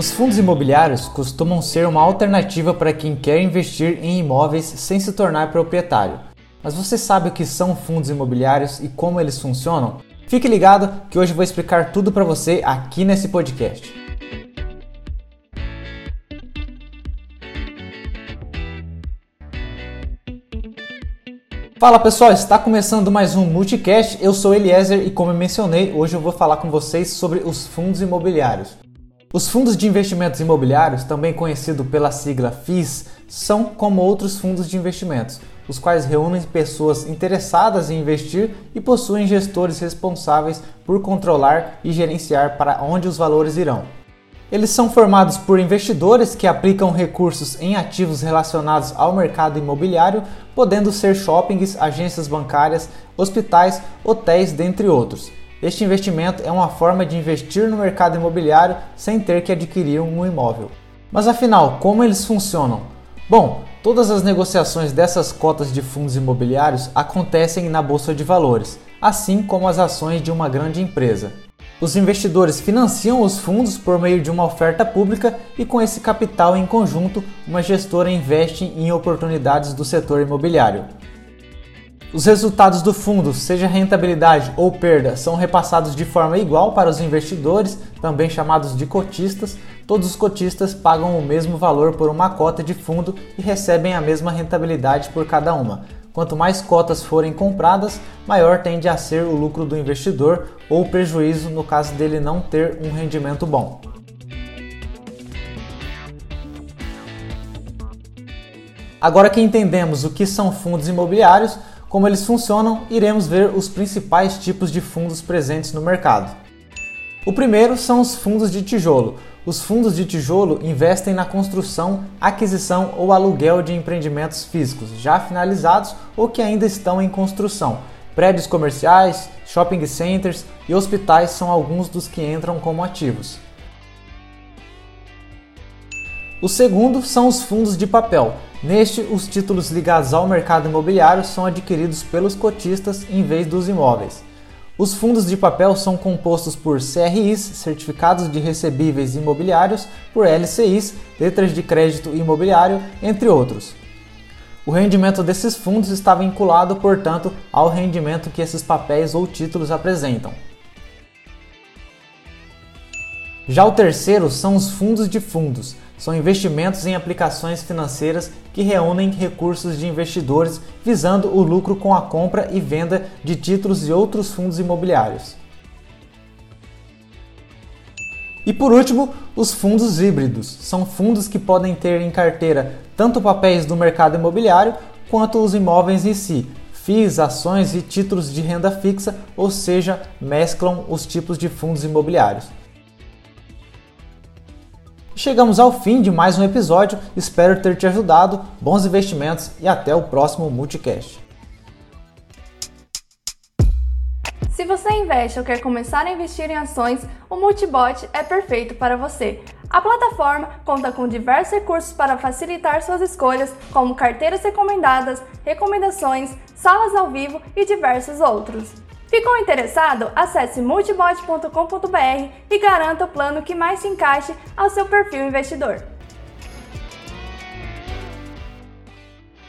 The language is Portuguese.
Os fundos imobiliários costumam ser uma alternativa para quem quer investir em imóveis sem se tornar proprietário. Mas você sabe o que são fundos imobiliários e como eles funcionam? Fique ligado que hoje eu vou explicar tudo para você aqui nesse podcast. Fala pessoal, está começando mais um Multicast. Eu sou Eliezer e como eu mencionei, hoje eu vou falar com vocês sobre os fundos imobiliários. Os fundos de investimentos imobiliários, também conhecido pela sigla FIIs, são como outros fundos de investimentos, os quais reúnem pessoas interessadas em investir e possuem gestores responsáveis por controlar e gerenciar para onde os valores irão. Eles são formados por investidores que aplicam recursos em ativos relacionados ao mercado imobiliário, podendo ser shoppings, agências bancárias, hospitais, hotéis, dentre outros este investimento é uma forma de investir no mercado imobiliário sem ter que adquirir um imóvel. Mas afinal, como eles funcionam? Bom, todas as negociações dessas cotas de fundos imobiliários acontecem na bolsa de valores, assim como as ações de uma grande empresa. Os investidores financiam os fundos por meio de uma oferta pública e, com esse capital em conjunto, uma gestora investe em oportunidades do setor imobiliário. Os resultados do fundo, seja rentabilidade ou perda, são repassados de forma igual para os investidores, também chamados de cotistas. Todos os cotistas pagam o mesmo valor por uma cota de fundo e recebem a mesma rentabilidade por cada uma. Quanto mais cotas forem compradas, maior tende a ser o lucro do investidor ou o prejuízo no caso dele não ter um rendimento bom. Agora que entendemos o que são fundos imobiliários, como eles funcionam, iremos ver os principais tipos de fundos presentes no mercado. O primeiro são os fundos de tijolo. Os fundos de tijolo investem na construção, aquisição ou aluguel de empreendimentos físicos já finalizados ou que ainda estão em construção. Prédios comerciais, shopping centers e hospitais são alguns dos que entram como ativos. O segundo são os fundos de papel. Neste, os títulos ligados ao mercado imobiliário são adquiridos pelos cotistas em vez dos imóveis. Os fundos de papel são compostos por CRIs, certificados de recebíveis imobiliários, por LCIs, letras de crédito imobiliário, entre outros. O rendimento desses fundos está vinculado, portanto, ao rendimento que esses papéis ou títulos apresentam. Já o terceiro são os fundos de fundos. São investimentos em aplicações financeiras que reúnem recursos de investidores visando o lucro com a compra e venda de títulos e outros fundos imobiliários. E por último, os fundos híbridos. São fundos que podem ter em carteira tanto papéis do mercado imobiliário quanto os imóveis em si, FIIs, ações e títulos de renda fixa, ou seja, mesclam os tipos de fundos imobiliários. Chegamos ao fim de mais um episódio, espero ter te ajudado, bons investimentos e até o próximo Multicast. Se você investe ou quer começar a investir em ações, o Multibot é perfeito para você. A plataforma conta com diversos recursos para facilitar suas escolhas, como carteiras recomendadas, recomendações, salas ao vivo e diversos outros. Ficou interessado? Acesse multibot.com.br e garanta o plano que mais se encaixe ao seu perfil investidor.